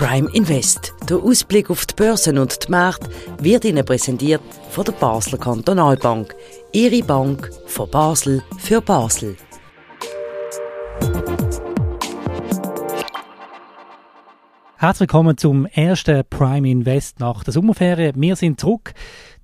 Prime Invest. Der Ausblick auf die Börsen und die Märkte wird Ihnen präsentiert von der Basler Kantonalbank. Ihre Bank von Basel für Basel. Herzlich willkommen zum ersten Prime Invest nach der Sommerferien. Wir sind zurück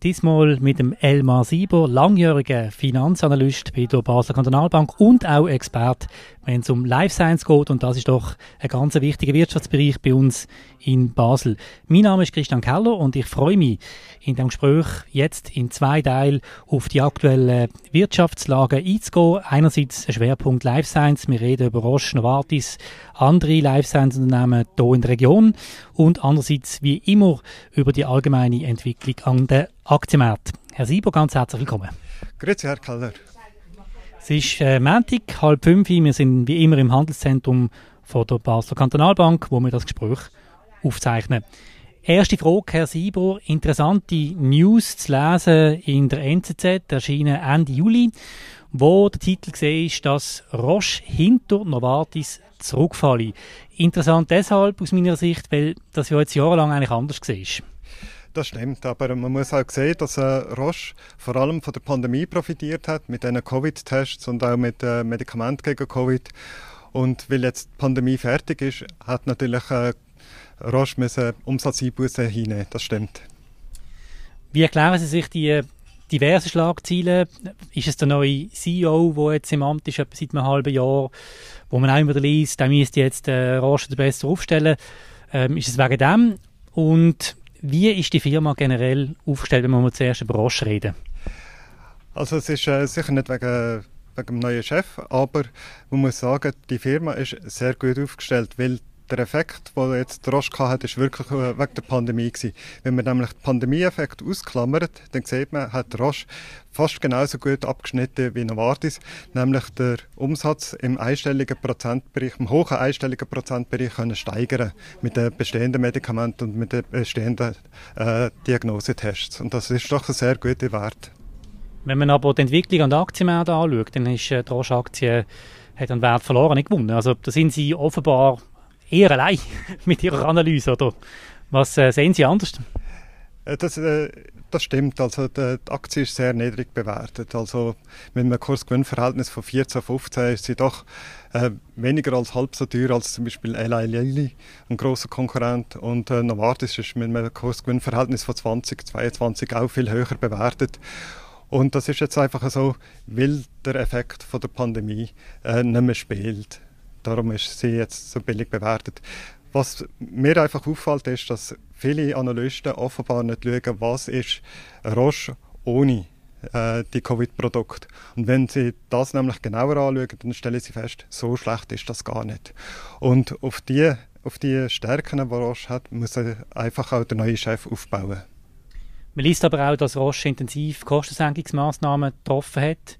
Diesmal mit dem Elmar Sieber, langjähriger Finanzanalyst bei der Basler Kantonalbank und auch Expert, wenn es um Life Science geht. Und das ist doch ein ganz wichtiger Wirtschaftsbereich bei uns in Basel. Mein Name ist Christian Keller und ich freue mich in dem Gespräch jetzt in zwei Teilen auf die aktuelle Wirtschaftslage einzugehen. Einerseits ein Schwerpunkt Life Science. Wir reden über Roche, Novartis, andere Life Science Unternehmen hier in der Region. Und andererseits, wie immer, über die allgemeine Entwicklung an der Aktienmarkt. Herr Sieber, ganz herzlich willkommen. Grüezi, Herr Keller. Es ist äh, Montag, halb fünf. Wir sind wie immer im Handelszentrum von der Basler Kantonalbank, wo wir das Gespräch aufzeichnen. Erste Frage, Herr Sieber. Interessante News zu lesen in der NZZ, erschienen Ende Juli, wo der Titel gesehen ist, dass Roche hinter Novartis zurückfalle. Interessant deshalb aus meiner Sicht, weil das ja jetzt jahrelang eigentlich anders war. Das stimmt, aber man muss auch sehen, dass äh, Roche vor allem von der Pandemie profitiert hat, mit diesen Covid-Tests und auch mit äh, Medikamenten gegen Covid. Und weil jetzt die Pandemie fertig ist, hat natürlich äh, Roche müssen Umsatzeinbußen hinnehmen. Das stimmt. Wie erklären Sie sich die diversen Schlagzeilen? Ist es der neue CEO, der jetzt im Amt ist, seit einem halben Jahr, wo man auch immer liest, der müsste jetzt äh, Roche besser aufstellen? Ähm, ist es wegen dem? Und wie ist die Firma generell aufgestellt, wenn wir zuerst über Roche reden? Also es ist äh, sicher nicht wegen, wegen dem neuen Chef, aber man muss sagen, die Firma ist sehr gut aufgestellt, weil der Effekt, den jetzt Roche hat, ist wirklich äh, wegen der Pandemie gewesen. Wenn man nämlich den Pandemieeffekt ausklammert, dann sieht man, hat Roche fast genauso gut abgeschnitten wie Novartis, nämlich der Umsatz im einstelligen Prozentbereich, im hohen einstelligen Prozentbereich können steigern mit den bestehenden Medikamenten und mit den bestehenden äh, Diagnosetests. Und das ist doch ein sehr guter Wert. Wenn man aber die Entwicklung an der Aktienmärkte anschaut, dann ist äh, die Roche-Aktie hat einen Wert verloren, nicht gewonnen. Also da sind sie offenbar eher allein mit Ihrer Analyse, oder was äh, sehen Sie anders? Äh, das, äh, das stimmt. Also die, Aktie ist sehr niedrig bewertet. Also mit einem Kurs-Gewinn-Verhältnis von 14 15 ist sie doch äh, weniger als halb so teuer als zum Beispiel Eli Lilly, ein großer Konkurrent. Und äh, Novartis ist mit einem Kurs-Gewinn-Verhältnis von 20 22 auch viel höher bewertet. Und das ist jetzt einfach so, weil der Effekt von der Pandemie äh, nicht mehr spielt. Darum ist sie jetzt so billig bewertet. Was mir einfach auffällt, ist, dass viele Analysten offenbar nicht schauen, was ist Roche ohne äh, die Covid-Produkte. Und wenn sie das nämlich genauer anschauen, dann stellen sie fest, so schlecht ist das gar nicht. Und auf die, auf die Stärken, die Roche hat, muss einfach auch der neue Chef aufbauen. Man liest aber auch, dass Roche intensiv Kostensenkungsmaßnahmen getroffen hat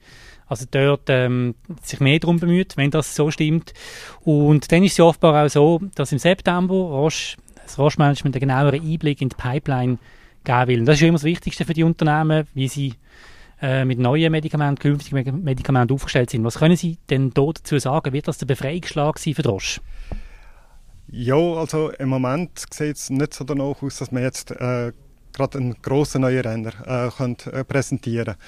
also dort ähm, sich mehr darum bemüht, wenn das so stimmt. Und dann ist es ja offenbar auch so, dass im September Roche, das Roche-Management einen genaueren Einblick in die Pipeline geben will. Und das ist ja immer das Wichtigste für die Unternehmen, wie sie äh, mit neuen Medikamenten, künftigen Medikamenten aufgestellt sind. Was können Sie denn dazu sagen? Wird das der Befreiungsschlag sein für die Roche? Ja, also im Moment sieht es nicht so danach aus, dass man jetzt äh, gerade einen grossen neuen Renner äh, könnt, äh, präsentieren könnte.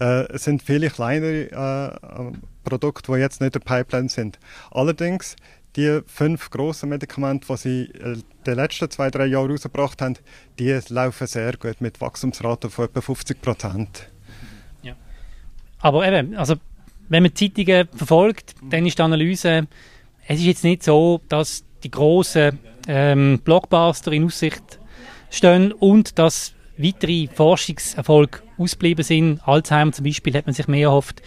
Äh, es sind viele kleinere äh, Produkte, die jetzt nicht in der Pipeline sind. Allerdings die fünf grossen Medikamente, die sie in äh, den letzten zwei, drei Jahren rausgebracht haben, die laufen sehr gut mit Wachstumsraten von etwa 50 Prozent. Ja. Aber eben, also wenn man die Zeitungen verfolgt, dann ist die Analyse, es ist jetzt nicht so, dass die grossen ähm, Blockbuster in Aussicht stehen und dass weitere Forschungserfolge ausgeblieben sind, Alzheimer zum Beispiel, hat man sich mehr erhofft,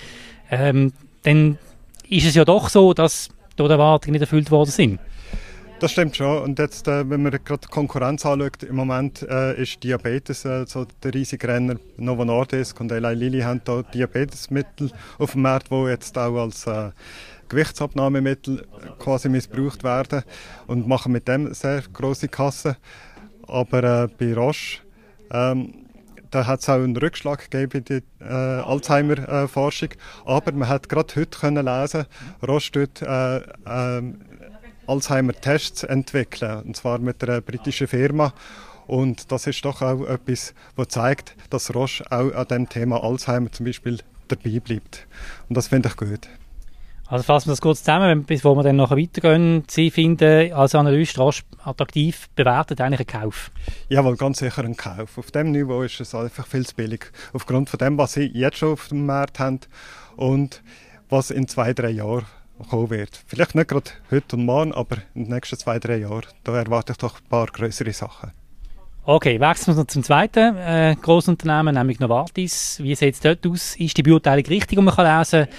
ähm, dann ist es ja doch so, dass dort Erwartungen nicht erfüllt worden sind. Das stimmt schon. Und jetzt, äh, wenn man gerade die Konkurrenz anschaut, im Moment äh, ist Diabetes äh, so der riesige Renner. Novo Nordisk und Eli Lilly haben da Diabetesmittel auf dem Markt, die jetzt auch als äh, Gewichtsabnahmemittel quasi missbraucht werden und machen mit dem sehr große Kassen. Aber äh, bei Roche ähm, da hat es auch einen Rückschlag gegeben in der äh, Alzheimer-Forschung. Aber man hat gerade heute können lesen, Roche tut äh, äh, Alzheimer-Tests entwickeln, und zwar mit einer britischen Firma. Und das ist doch auch etwas, was zeigt, dass Roche auch an dem Thema Alzheimer zum Beispiel dabei bleibt. Und das finde ich gut. Also fassen wir das kurz zusammen, bevor wir dann nachher weitergehen. Sie finden als Analyst rasch attraktiv bewertet eigentlich einen Kauf? Ja, weil ganz sicher ein Kauf. Auf dem Niveau ist es einfach viel zu billig. Aufgrund von dem, was sie jetzt schon auf dem Markt haben und was in zwei, drei Jahren kommen wird. Vielleicht nicht gerade heute und morgen, aber in den nächsten zwei, drei Jahren. Da erwarte ich doch ein paar größere Sachen. Okay, wechseln wir zum zweiten äh, Grossunternehmen, nämlich Novartis. Wie sieht es dort aus? Ist die Beurteilung richtig, die man kann lesen kann?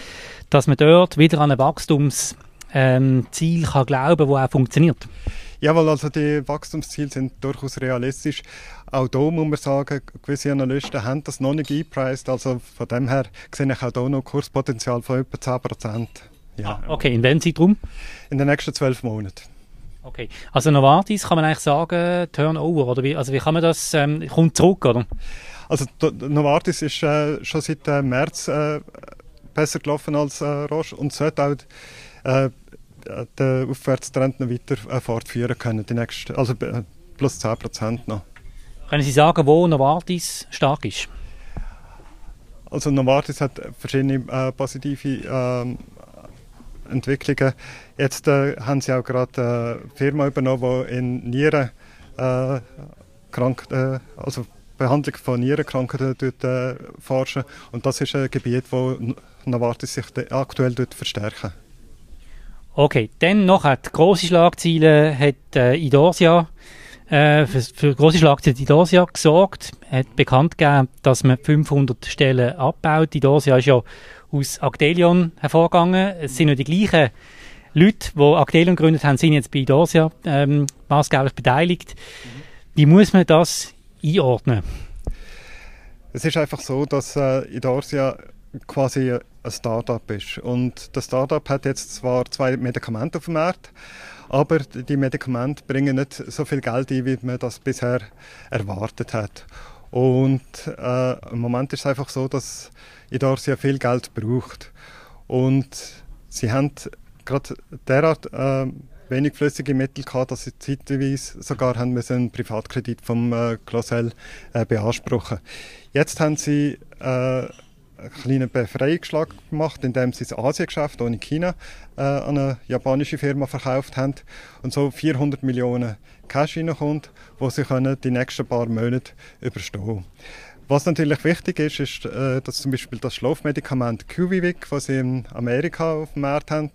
Dass man dort wieder an ein Wachstumsziel ähm, kann glauben kann, das auch funktioniert? Jawohl, also die Wachstumsziele sind durchaus realistisch. Auch da muss man sagen, gewisse Analysten haben das noch nicht eingepreist. Also von dem her sehe ich auch hier noch Kurspotenzial von etwa 10 Prozent. Ja. Ah, okay, in welchem Zeitraum? In den nächsten zwölf Monaten. Okay, also Novartis kann man eigentlich sagen, Turnover, oder wie, also wie kann man das, ähm, kommt zurück, oder? Also Novartis ist äh, schon seit äh, März äh, besser gelaufen als äh, Roche und sollte auch äh, den Aufwärtstrend noch weiter äh, fortführen können, die nächsten, also äh, plus 10 Prozent noch. Können Sie sagen, wo Novartis stark ist? Also Novartis hat verschiedene äh, positive äh, Entwicklungen. Jetzt äh, haben sie auch gerade eine Firma übernommen, die in Nieren äh, krank, äh, also Behandlung von Nierenkrankheiten dort, äh, forschen. Und das ist ein Gebiet, wo Novartis sich aktuell verstärken. Okay, dann noch hat große Schlagzeilen hat äh, Idorsia äh, für, für große Schlagzeilen Idorsia gesorgt, hat bekannt gegeben, dass man 500 Stellen abbaut. Idorsia ist ja aus Actelion hervorgegangen. Es sind ja die gleichen Leute, die Actelion gegründet haben, sind jetzt bei Idorsia ähm, maßgeblich beteiligt. Mhm. Wie muss man das einordnen? Es ist einfach so, dass äh, Idorsia quasi ein Startup ist. Und das Startup hat jetzt zwar zwei Medikamente auf dem Markt, aber die Medikamente bringen nicht so viel Geld ein, wie man das bisher erwartet hat. Und äh, im Moment ist es einfach so, dass Idorsia viel Geld braucht. Und sie haben gerade derart äh, wenig flüssige Mittel gehabt, dass sie zeitweise sogar haben müssen einen Privatkredit vom äh, Closel äh, beanspruchen. Jetzt haben sie äh, einen kleinen Befreiungsschlag gemacht, indem sie das Asiengeschäft ohne China äh, an eine japanische Firma verkauft haben. Und so 400 Millionen Cash reinkommt, wo sie können die nächsten paar Monate überstehen. Was natürlich wichtig ist, ist, äh, dass zum Beispiel das Schlafmedikament QVIVIC, das sie in Amerika auf dem Markt haben,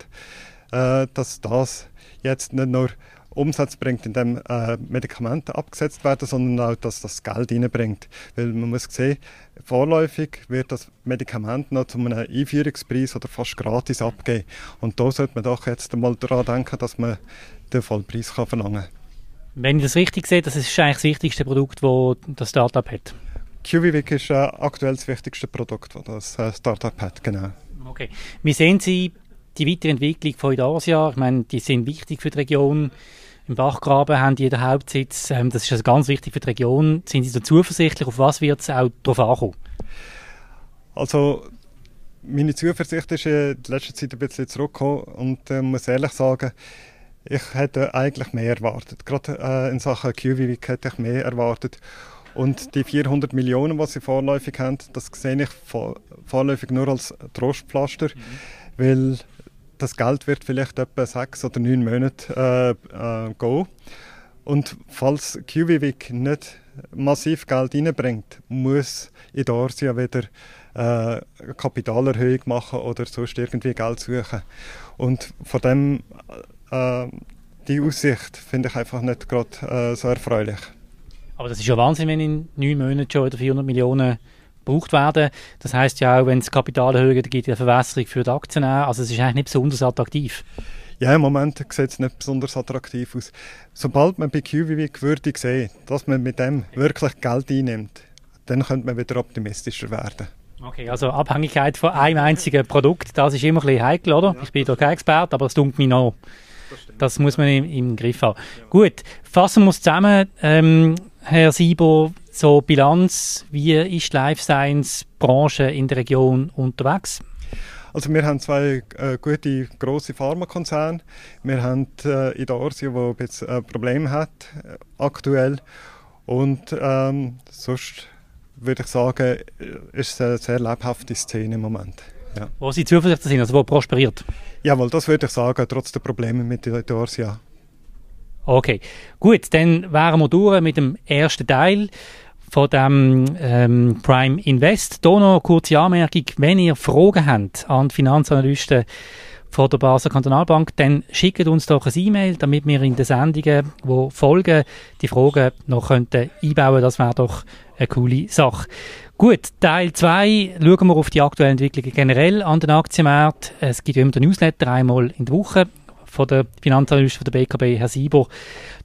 äh, dass das jetzt nicht nur Umsatz bringt, indem äh, Medikamente abgesetzt werden, sondern auch, dass das Geld reinbringt. Weil man muss sehen, vorläufig wird das Medikament noch zu einem Einführungspreis oder fast gratis abgeben. Und da sollte man doch jetzt einmal daran denken, dass man den Vollpreis kann verlangen kann. Wenn ich das richtig sehe, das ist eigentlich das wichtigste Produkt, das das Startup hat. QVIC ist äh, aktuell das wichtigste Produkt, das das äh, Startup hat, genau. Okay. Wie sehen Sie die Weiterentwicklung von Idasia? Ich meine, die sind wichtig für die Region. Im Bachgraben haben die den Hauptsitz. Ähm, das ist also ganz wichtig für die Region. Sind Sie so zuversichtlich? Auf was wird es auch darauf ankommen? Also, meine Zuversicht ist in letzter Zeit ein bisschen zurückgekommen und äh, muss ehrlich sagen, ich hätte eigentlich mehr erwartet. Gerade äh, in Sachen QVIC hätte ich mehr erwartet. Und die 400 Millionen, die sie vorläufig haben, das sehe ich vorläufig nur als Trostpflaster, mhm. weil das Geld wird vielleicht etwa sechs oder neun Monate äh, äh, gehen. Und falls QVIC nicht massiv Geld reinbringt, muss Idorsia wieder äh, Kapitalerhöhung machen oder sonst irgendwie Geld suchen. Und von dem äh, die Aussicht finde ich einfach nicht gerade äh, so erfreulich. Aber das ist ja Wahnsinn, wenn in neun Monaten schon wieder 400 Millionen gebraucht werden. Das heißt ja auch, wenn es Kapital gibt es eine Verwässerung für die Aktionäre. Also es ist eigentlich nicht besonders attraktiv. Ja, im Moment sieht es nicht besonders attraktiv aus. Sobald man bei QVV würde sehen, dass man mit dem wirklich Geld einnimmt, dann könnte man wieder optimistischer werden. Okay, also Abhängigkeit von einem einzigen Produkt, das ist immer ein bisschen heikel, oder? Ja. Ich bin da kein Experte, aber es tut mir noch. Das, das muss man im, im Griff haben. Ja. Gut, fassen wir es zusammen. Ähm, Herr Sieber, so Bilanz, wie ist die Life Science Branche in der Region unterwegs? Also wir haben zwei äh, gute große Pharmakonzerne. Wir haben äh, Idorsia, wo ein bisschen äh, Probleme hat äh, aktuell und ähm, sonst würde ich sagen, äh, ist es eine sehr lebhafte Szene im Moment. Ja. Wo Sie zuversichtlich sind, also wo prosperiert? Jawohl, das würde ich sagen, trotz der Probleme mit Idorsia. Okay, gut, dann wären wir durch mit dem ersten Teil von dem ähm, Prime Invest. Hier noch eine kurze Anmerkung, wenn ihr Fragen habt an die Finanzanalysten von der Basel Kantonalbank, dann schickt uns doch ein E-Mail, damit wir in den Sendungen, die folgen, die Fragen noch könnten einbauen Das wäre doch eine coole Sache. Gut, Teil 2 schauen wir auf die aktuellen Entwicklungen generell an den Aktienmärkten. Es gibt immer den Newsletter einmal in der Woche von der Finanzanalyst von der BKB, Herr Sieber.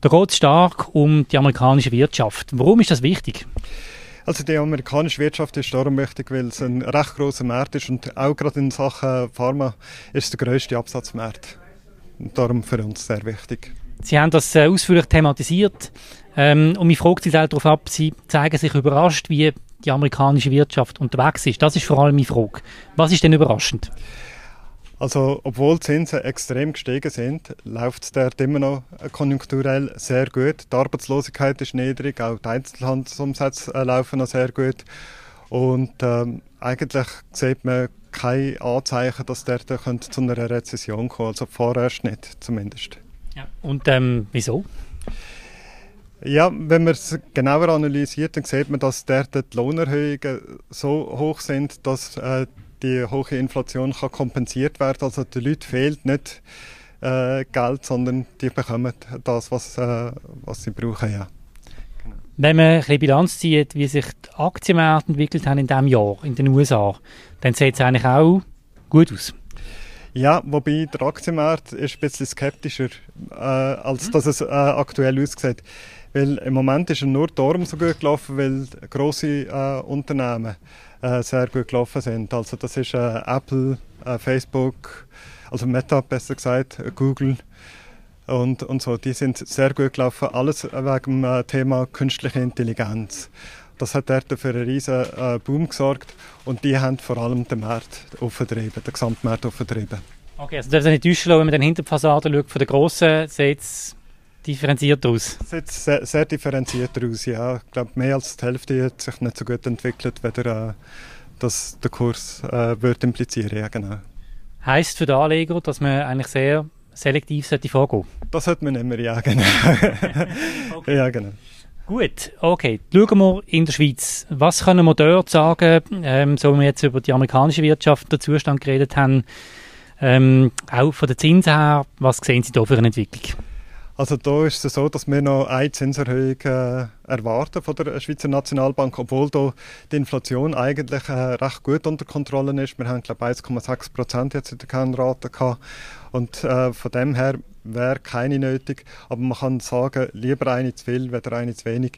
Da geht es stark um die amerikanische Wirtschaft. Warum ist das wichtig? Also die amerikanische Wirtschaft ist darum wichtig, weil es ein recht großer Markt ist und auch gerade in Sachen Pharma ist es der grösste Absatzmarkt. Und darum für uns sehr wichtig. Sie haben das äh, ausführlich thematisiert ähm, und mich fragt sich darauf ab, Sie zeigen sich überrascht, wie die amerikanische Wirtschaft unterwegs ist. Das ist vor allem meine Frage. Was ist denn überraschend? Also, obwohl die Zinsen extrem gestiegen sind, läuft es dort immer noch konjunkturell sehr gut. Die Arbeitslosigkeit ist niedrig, auch die Einzelhandelsumsätze äh, laufen noch sehr gut. Und ähm, eigentlich sieht man keine Anzeichen, dass der zu einer Rezession kommt. Also vorerst nicht, zumindest. Ja. Und ähm, wieso? Ja, wenn man es genauer analysiert, dann sieht man, dass dort die Lohnerhöhungen so hoch sind, dass äh, die hohe Inflation kann kompensiert werden. Also den Leuten fehlt nicht äh, Geld, sondern die bekommen das, was, äh, was sie brauchen. Ja. Wenn man ein bisschen Bilanz zieht, wie sich die Aktienmärkte entwickelt haben in diesem Jahr in den USA, dann sieht es eigentlich auch gut aus. Ja, wobei der Aktienmarkt ist ein bisschen skeptischer, äh, als mhm. dass es äh, aktuell aussieht. Weil im Moment ist er nur darum so gut gelaufen, weil grosse äh, Unternehmen sehr gut gelaufen sind. Also das ist äh, Apple, äh, Facebook, also Meta besser gesagt, Google und, und so. Die sind sehr gut gelaufen, alles wegen dem äh, Thema künstliche Intelligenz. Das hat dort für einen riesen äh, Boom gesorgt und die haben vor allem den Markt aufgetrieben, den Gesamtmarkt aufgetrieben. Okay, also darf es nicht täuschen, wenn man dann hinter die schaut, von der grossen sieht differenziert aus? Sieht sehr, sehr differenziert aus, ja. Ich glaube, mehr als die Hälfte hat sich nicht so gut entwickelt, weder äh, dass der Kurs äh, wird implizieren, ja genau. Heißt für den Anleger, dass man eigentlich sehr selektiv sollte vorgehen Das sollte man immer, ja genau. okay. Ja genau. Gut, okay. Schauen wir in der Schweiz. Was können wir dort sagen, ähm, so wie wir jetzt über die amerikanische Wirtschaft, den Zustand geredet haben, ähm, auch von den Zinsen her, was sehen Sie da für eine Entwicklung? Also da ist es so, dass wir noch eine Zinserhöhung äh, erwarten von der Schweizer Nationalbank, obwohl da die Inflation eigentlich äh, recht gut unter Kontrolle ist. Wir haben glaube 1,6 Prozent jetzt in der Kernrate gehabt und äh, von dem her wäre keine nötig. Aber man kann sagen, lieber eine zu viel, weder eine zu wenig,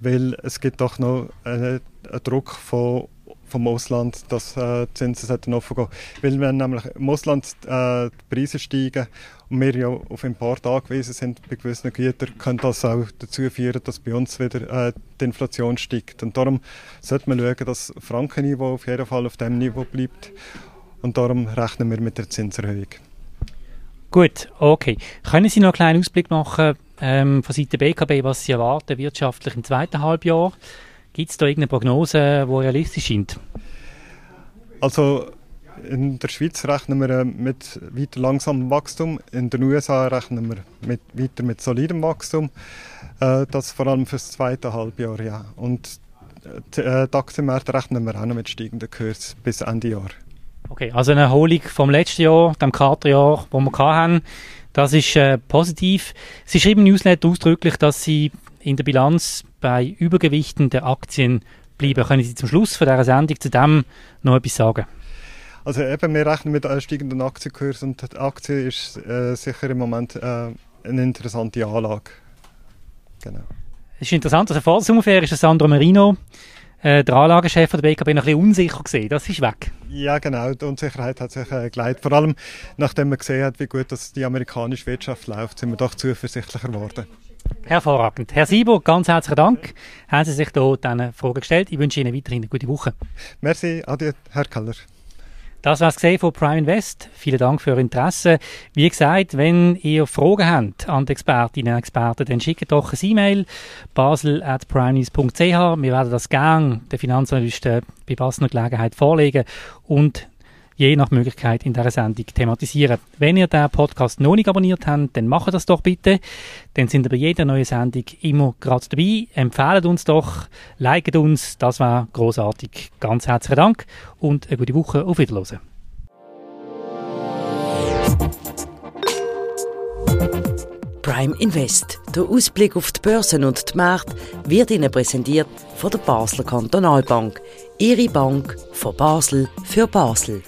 weil es gibt doch noch einen Druck von vom Ausland, dass äh, die Zinsen offen gehen. Weil wenn nämlich im Ausland äh, die Preise steigen und wir ja auf Import angewiesen sind bei gewissen Gütern, kann das auch dazu führen, dass bei uns wieder äh, die Inflation steigt. Und darum sollte man schauen, dass das Frankenniveau auf jeden Fall auf dem Niveau bleibt. Und darum rechnen wir mit der Zinserhöhung. Gut, okay. Können Sie noch einen kleinen Ausblick machen ähm, von Seiten BKB, was Sie erwarten wirtschaftlich im zweiten Halbjahr? Gibt es da irgendeine Prognose, die realistisch scheint? Also in der Schweiz rechnen wir äh, mit weiter langsamem Wachstum. In den USA rechnen wir mit, weiter mit solidem Wachstum. Äh, das vor allem für das zweite Halbjahr. Ja. Und die, äh, die Aktienmärkte rechnen wir auch noch mit steigenden Kurs bis Ende Jahr. Okay, also eine Erholung vom letzten Jahr, dem Katerjahr, das wir hatten, das ist äh, positiv. Sie schreiben im Newsletter ausdrücklich, dass Sie in der Bilanz bei Übergewichten der Aktien bleiben. Können Sie zum Schluss von dieser Sendung zu dem noch etwas sagen? Also eben, wir rechnen mit einem steigenden Aktienkurs und die Aktie ist äh, sicher im Moment äh, eine interessante Anlage. Genau. Es ist interessant, also vor der Sommerferien ist Sandro Marino, äh, der Anlagechef der BKB, noch ein bisschen unsicher gesehen. Das ist weg. Ja, genau. Die Unsicherheit hat sich äh, geleitet. Vor allem, nachdem man gesehen hat, wie gut das die amerikanische Wirtschaft läuft, sind wir doch zuversichtlicher geworden. Hervorragend. Herr Sieber, ganz herzlichen Dank. Haben Sie sich hier diese Frage gestellt. Ich wünsche Ihnen weiterhin eine gute Woche. Merci, adieu, Herr Keller. Das war es von Prime Invest. Vielen Dank für Ihr Interesse. Wie gesagt, wenn ihr Fragen habt an die Expertinnen und Experten, dann schickt doch ein E-Mail basel.primenews.ch. Wir werden das gerne den Finanzanalysten bei passender Gelegenheit vorlegen und je nach Möglichkeit in dieser Sendung thematisieren. Wenn ihr den Podcast noch nicht abonniert habt, dann macht das doch bitte. Dann sind ihr bei jeder neuen Sendung immer gerade dabei. Empfehlt uns doch, liket uns, das war großartig. Ganz herzlichen Dank und eine gute Woche. Auf Wiedersehen. Prime Invest. Der Ausblick auf die Börsen und die Märkte wird Ihnen präsentiert von der Basler Kantonalbank. Ihre Bank von Basel für Basel.